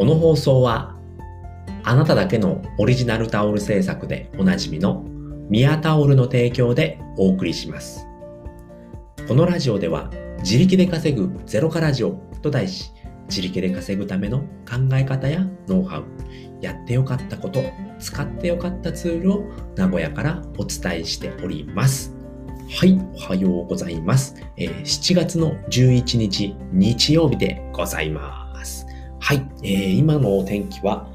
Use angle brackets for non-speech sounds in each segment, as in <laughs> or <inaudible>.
この放送はあなただけのオリジナルタオル制作でおなじみのミヤタオルの提供でお送りします。このラジオでは自力で稼ぐゼロカラジオと題し自力で稼ぐための考え方やノウハウ、やってよかったこと、使ってよかったツールを名古屋からお伝えしております。はい、おはようございます。えー、7月の11日日曜日でございます。はい、えー、今のお天気は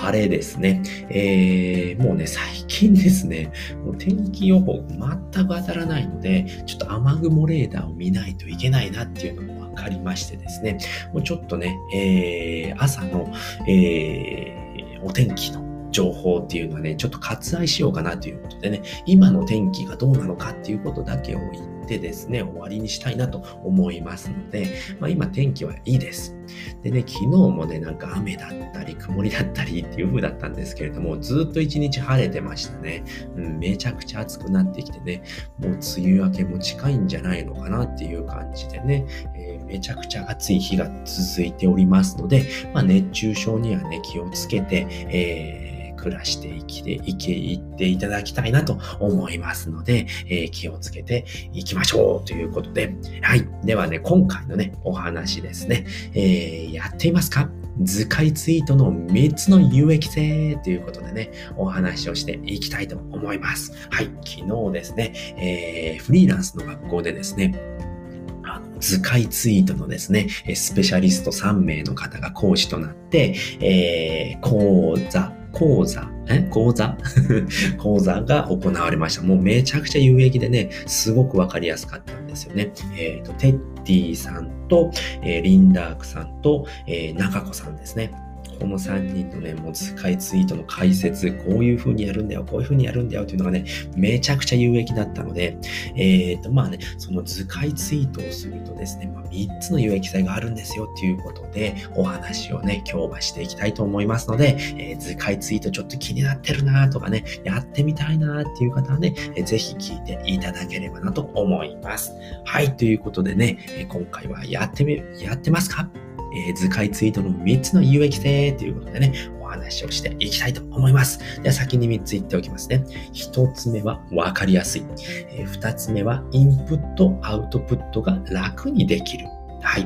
晴れですね。えー、もうね、最近ですね、もう天気予報全く当たらないので、ちょっと雨雲レーダーを見ないといけないなっていうのも分かりましてですね、もうちょっとね、えー、朝の、えー、お天気の情報っていうのはね、ちょっと割愛しようかなということでね、今の天気がどうなのかっていうことだけを言ってですね、終わりにしたいなと思いますので、まあ今天気はいいです。でね、昨日もね、なんか雨だったり、曇りだったり <laughs> っていう風だったんですけれども、ずっと一日晴れてましたね。うん、めちゃくちゃ暑くなってきてね、もう梅雨明けも近いんじゃないのかなっていう感じでね、えー、めちゃくちゃ暑い日が続いておりますので、まあ熱中症にはね、気をつけて、えー暮らして生きて、いけ、いっていただきたいなと思いますので、えー、気をつけていきましょうということで、はい。ではね、今回のね、お話ですね、えー、やっていますか？図解ツイートの3つの有益性ということでね、お話をしていきたいと思います。はい。昨日ですね、えー、フリーランスの学校でですね、図解ツイートのですね、スペシャリスト3名の方が講師となって、えー、講座、講座、え？講座？<laughs> 講座が行われました。もうめちゃくちゃ有益でね、すごくわかりやすかったんですよね。えっ、ー、と、テッティさんと、えー、リンダークさんと、えー、中子さんですね。この3人のね、もう使いツイートの解説、こういう風にやるんだよ、こういう風にやるんだよっていうのがね、めちゃくちゃ有益だったので、えっ、ー、と、まあね、その図解ツイートをするとですね、まあ、3つの有益性があるんですよっていうことで、お話をね、今日はしていきたいと思いますので、えー、図解ツイートちょっと気になってるなとかね、やってみたいなっていう方はね、えー、ぜひ聞いていただければなと思います。はい、ということでね、え今回はやってみ、やってますか？えー、図解ツイートの3つの有益性ということでね、お話をしていきたいと思います。では先に3つ言っておきますね。1つ目は分かりやすい。えー、2つ目はインプット、アウトプットが楽にできる。はい。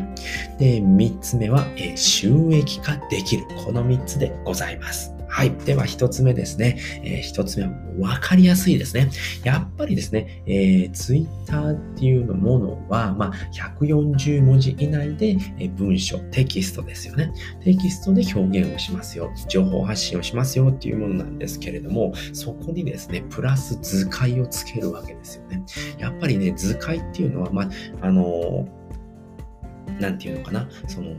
で、3つ目は、えー、収益化できる。この3つでございます。はい。では、一つ目ですね。えー、一つ目は、わかりやすいですね。やっぱりですね、えー、ツイッターっていうものは、まあ、140文字以内で、え、文章、テキストですよね。テキストで表現をしますよ。情報発信をしますよっていうものなんですけれども、そこにですね、プラス図解をつけるわけですよね。やっぱりね、図解っていうのは、まあ、あのー何て言うのかな、その、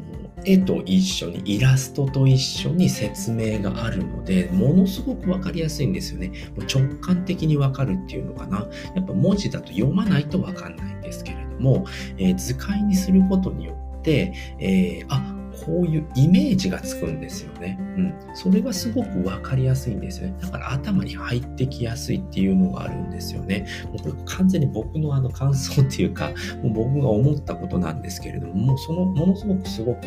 絵と一緒に、イラストと一緒に説明があるので、ものすごく分かりやすいんですよね。もう直感的に分かるっていうのかな？やっぱ文字だと読まないと分かんないんですけれども、えー、図解にすることによって、えー、あ、こういうイメージがつくんですよね。うん。それがすごく分かりやすいんですよね。だから頭に入ってきやすいっていうのがあるんですよね。もうこれ完全に僕のあの感想っていうか、もう僕が思ったことなんですけれども、もうそのものすごくすごく、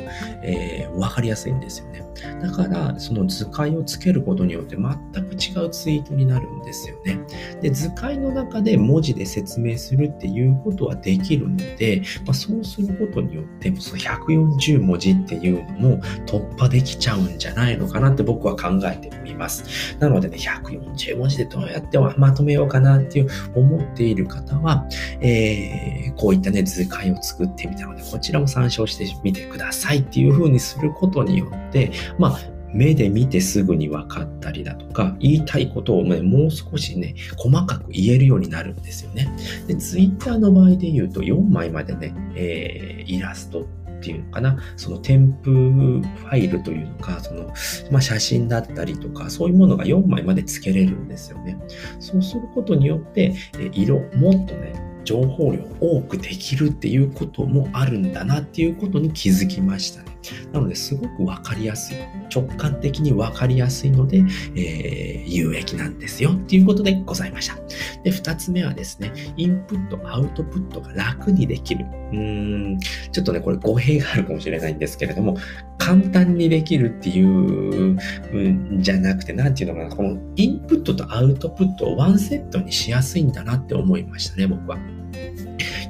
えー、分かりやすいんですよね。だから、その図解をつけることによって全く違うツイートになるんですよね。で、図解の中で文字で説明するっていうことはできるので、まあ、そうすることによって、その140文字っていうのも突破できちゃうんじゃないのかなって僕は考えております。なのでね、140文字でどうやってまとめようかなっていう思っている方は、えー、こういったね、図解を作ってみたので、こちらも参照してみてくださいっていう風にすることによって、まあ、目で見てすぐに分かったりだとか、言いたいことを、ね、もう少しね、細かく言えるようになるんですよね。で、ツイッターの場合で言うと4枚までね、えー、イラストっていうのかな、その添付ファイルというのか、その、まあ、写真だったりとか、そういうものが4枚まで付けれるんですよね。そうすることによって、え色、もっとね、情報量多くできるっていうこともあるんだなっていうことに気づきましたね。なのですごくわかりやすい。直感的にわかりやすいので、えー、有益なんですよっていうことでございました。で、二つ目はですね、インプット、アウトプットが楽にできる。うーん、ちょっとね、これ語弊があるかもしれないんですけれども、簡単にできるっていうんじゃなくて、なんていうのかな、このインプットとアウトプットをワンセットにしやすいんだなって思いましたね、僕は。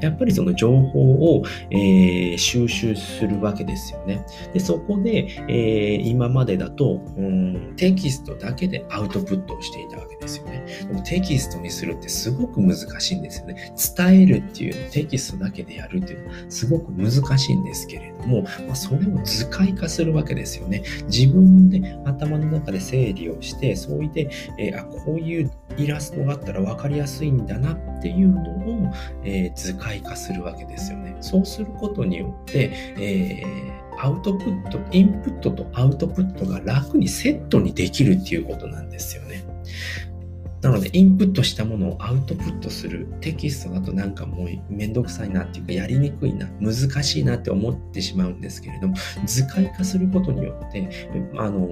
やっぱりその情報を、えー、収集するわけですよね。で、そこで、えー、今までだと、うん、テキストだけでアウトプットをしていたわけですよね。でもテキストにするってすごく難しいんですよね。伝えるっていう、テキストだけでやるっていうのはすごく難しいんですけれども、まあ、それを図解化するわけですよね。自分で頭の中で整理をして、そういて、えー、あ、こういうイラストがあったら分かりやすいんだなっていうのを、えー、図解化するわけですよね。そうすることによって、えー、アウトプット、インプットとアウトプットが楽にセットにできるっていうことなんですよね。なので、インプットしたものをアウトプットするテキストだとなんかもうめんどくさいなっていうか、やりにくいな、難しいなって思ってしまうんですけれども、図解化することによって、あの、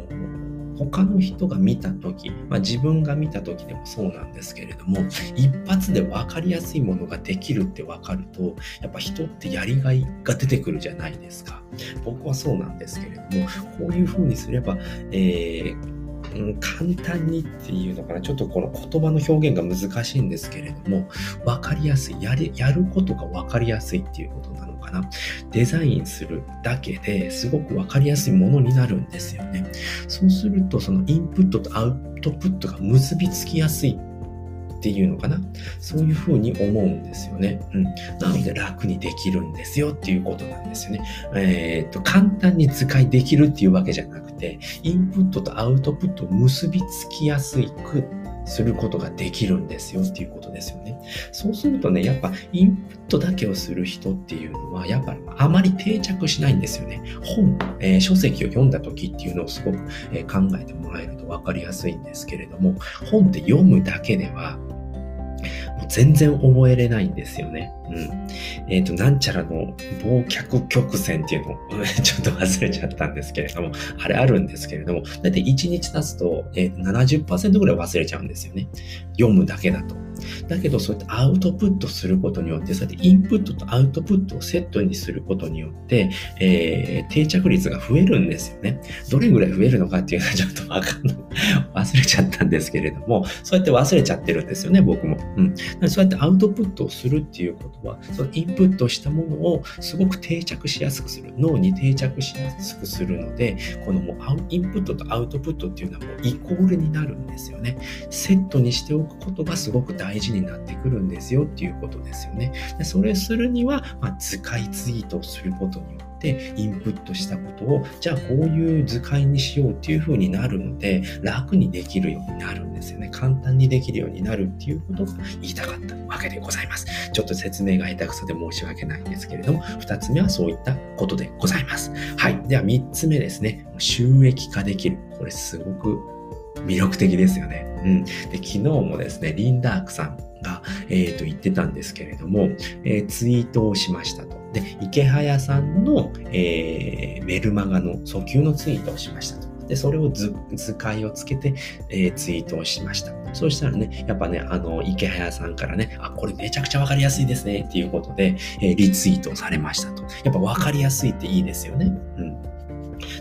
他の人が見た時、まあ、自分が見た時でもそうなんですけれども一発で分かりやすいものができるって分かるとやっぱ人ってやりがいが出てくるじゃないですか。僕はそうなんですけれどもこういうふうにすれば、えーうん、簡単にっていうのかな、ちょっとこの言葉の表現が難しいんですけれども、分かりやすい、やるやることが分かりやすいっていうことなな。デザインするだけですごく分かりやすいものになるんですよね。そうすると、そのインプットとアウトプットが結びつきやすいっていうのかな。そういうふうに思うんですよね。うん。なので楽にできるんですよっていうことなんですよね。えっ、と、簡単に使いできるっていうわけじゃなくて、インプットとアウトプットを結びつきやすくすることができるんですよっていうことですよね。そうするとね、やっぱインプットだけをする人っていうのは、やっぱあまり定着しないんですよね。本、えー、書籍を読んだ時っていうのをすごく、えー、考えてもらえると分かりやすいんですけれども、本って読むだけでは、全然覚えれないんですよね。うん。えっ、ー、と、なんちゃらの忘却曲線っていうのを <laughs> ちょっと忘れちゃったんですけれども、あれあるんですけれども、だいたい1日経つと、えー、70%ぐらい忘れちゃうんですよね。読むだけだと。だけど、そうやってアウトプットすることによって、そうやってインプットとアウトプットをセットにすることによって、えー、定着率が増えるんですよね。どれぐらい増えるのかっていうのは <laughs> ちょっとわかんない。忘れちゃったんですけれども、そうやって忘れちゃってるんですよね、僕も。うん。そうやってアウトプットをするっていうことは、そのインプットしたものをすごく定着しやすくする。脳に定着しやすくするので、このもうインプットとアウトプットっていうのはもうイコールになるんですよね。セットにしておくことがすごく大事になってくるんですよっていうことですよね。でそれするには、まあ、図解ツイートをすることによって、インプットしたことを、じゃあこういう図解にしようっていう風になるので、楽にできるようになるんですよね。簡単にできるようになるっていうことが言いたかったわけでございます。ちょっと説明が下手くそで申し訳ないんですけれども、2つ目はそういったことでございます。はい。では3つ目ですね。収益化できる。これすごく魅力的ですよね。うん。で、昨日もですね、リンダークさんが、えっ、ー、と、言ってたんですけれども、えー、ツイートをしましたと。で、池早さんの、えー、メルマガの訴求のツイートをしましたと。で、それを図図解をつけて、えー、ツイートをしました。そうしたらね、やっぱね、あの、池早さんからね、あ、これめちゃくちゃわかりやすいですね、っていうことで、えー、リツイートをされましたと。やっぱわかりやすいっていいですよね。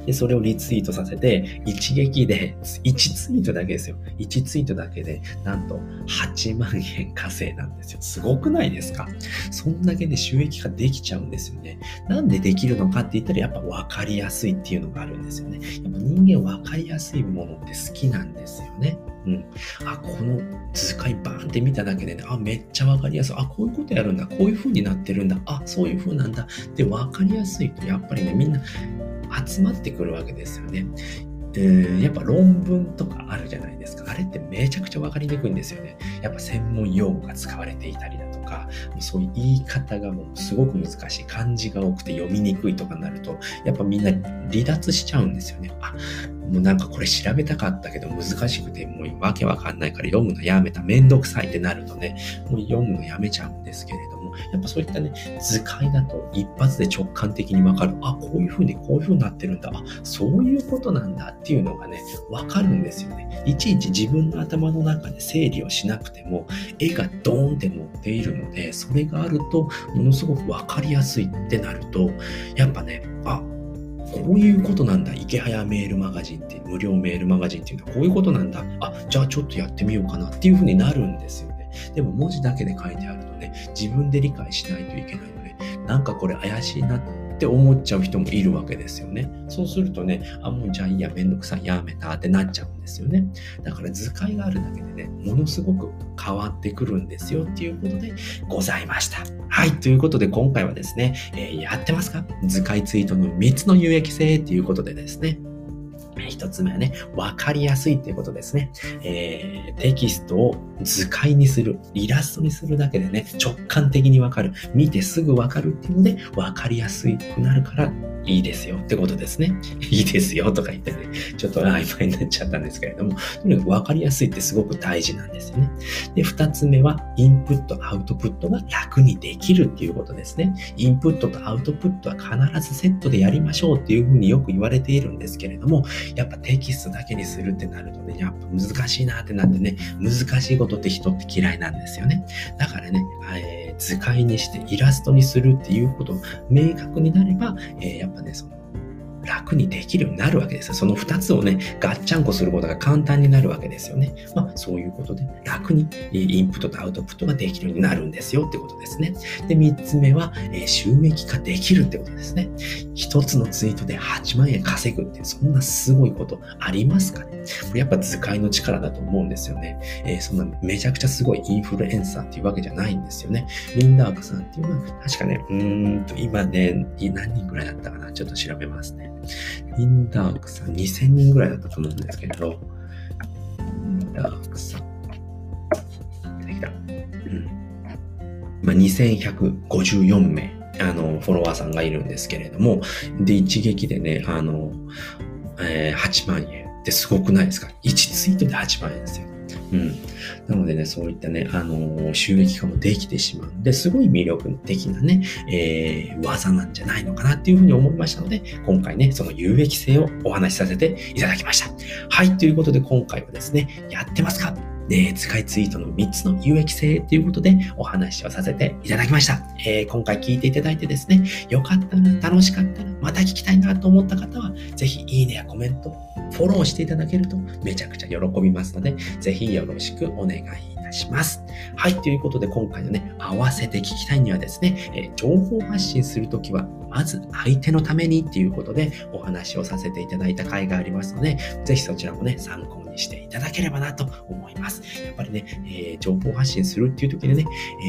で、それをリツイートさせて、一撃で、1ツイートだけですよ。1ツイートだけで、なんと8万円稼いだんですよ。すごくないですか？そんだけで収益化できちゃうんですよね。なんでできるのかって言ったら、やっぱ分かりやすいっていうのがあるんですよね。やっぱ人間分かりやすいものって好きなんですよね。うん。あ、この図解バーンって見ただけでね、あ、めっちゃ分かりやすい。あ、こういうことやるんだ。こういう風になってるんだ。あ、そういう風なんだ。で、分かりやすいと、やっぱりね、みんな集まってくるわけですよね。えー、やっぱ論文とかあるじゃないですか。あれってめちゃくちゃ分かりにくいんですよね。やっぱ専門用語が使われていたりだとか、そういう言い方がもうすごく難しい。漢字が多くて読みにくいとかになると、やっぱみんな離脱しちゃうんですよね。あ、もうなんかこれ調べたかったけど難しくて、もうわけわかんないから読むのやめた。めんどくさいってなるとね、もう読むのやめちゃうんですけれども、やっぱそういったね、図解だと一発で直感的にわかる。あ、こういう風にこういう風になってるんだ。あ、そういうことなんだっていうのがね、わかるんですよね。いちいち自分の頭の中で整理をしなくても、絵がドーンって載っているので、それがあると、ものすごくわかりやすいってなると、やっぱね、あ、こういうことなんだ。池早メールマガジンって、無料メールマガジンっていうのはこういうことなんだ。あ、じゃあちょっとやってみようかなっていうふうになるんですよね。でも文字だけで書いてあるとね、自分で理解しないといけないので、なんかこれ怪しいなってって思っちゃう人もいるわけですよね。そうするとね、あ、もうじゃあいいや、めんどくさい、やめたってなっちゃうんですよね。だから図解があるだけでね、ものすごく変わってくるんですよっていうことでございました。はい。ということで今回はですね、えー、やってますか？図解ツイートの3つの有益性っていうことでですね、一つ目はね、わかりやすいっていうことですね。えー、テキストを図解にする、イラストにするだけでね、直感的にわかる、見てすぐわかるっていうので、わかりやすくなるからいいですよってことですね。<laughs> いいですよとか言ってね、ちょっと曖昧になっちゃったんですけれども、とにかく分かりやすいってすごく大事なんですよね。で、二つ目は、インプット、アウトプットが楽にできるっていうことですね。インプットとアウトプットは必ずセットでやりましょうっていうふうによく言われているんですけれども、やっぱテキストだけにするってなるとね、やっぱ難しいなってなってね、難しいことって人って嫌いなんですよね。だからね、えー、図解にしてイラストにするっていうこと明確になれば、えー、やっぱね、その楽にできるようになるわけですよ。その二つをね、ガッチャンコすることが簡単になるわけですよね。まあ、そういうことで、楽にインプットとアウトプットができるようになるんですよってことですね。で、三つ目は、えー、収益化できるってことですね。一つのツイートで8万円稼ぐって、そんなすごいことありますかね？これやっぱ図解の力だと思うんですよね。えー、そんなめちゃくちゃすごいインフルエンサーっていうわけじゃないんですよね。リンダークさんっていうのは、確かね、うーんと、今ね、何人ぐらいだったかな？ちょっと調べますね。インダークさん2000人ぐらいだったと思うんですけれど、インダークさん。出てきた。うん。まあ、2154名、あの、フォロワーさんがいるんですけれども、で、一撃でね、あの、えー、8万円ってすごくないですか ?1 ツイートで8万円ですよ。うん。なのでね、そういったね、あのー、収益化もできてしまうんで、すごい魅力的なね、えー、技なんじゃないのかなっていうふうに思いましたので、今回ね、その有益性をお話しさせていただきました。はい、ということで今回はですね、やってますか？で、使いツイートの3つの有益性ということでお話をさせていただきました。えー、今回聞いていただいてですね、よかったな、楽しかったな、また聞きたいなと思った方は、ぜひいいねやコメント、フォローしていただけるとめちゃくちゃ喜びますので、ぜひよろしくお願いいたします。はい、ということで今回のね、合わせて聞きたいにはですね、えー、情報発信するときは、まず相手のためにっていうことでお話をさせていただいた回がありますので、ぜひそちらもね、参考にしていただければなと思います。やっぱりね、えー、情報発信するっていう時にね、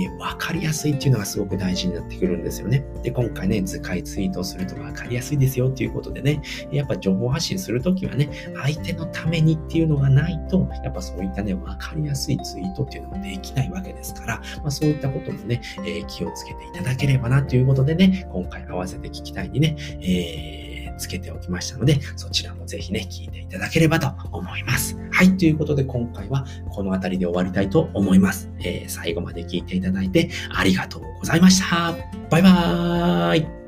えー、わかりやすいっていうのがすごく大事になってくるんですよね。で、今回ね、図解ツイートをするとわかりやすいですよっていうことでね、やっぱ情報発信するときはね、相手のためにっていうのがないと、やっぱそういったね、わかりやすいツイートっていうのができないわけですから、まあ、そういったこともね、えー、気をつけていただければなということでね、今回合わせて聞きたいにね、えーつけておきましたので、そちらもぜひね、聞いていただければと思います。はい、ということで今回はこの辺りで終わりたいと思います。えー、最後まで聞いていただいてありがとうございました。バイバーイ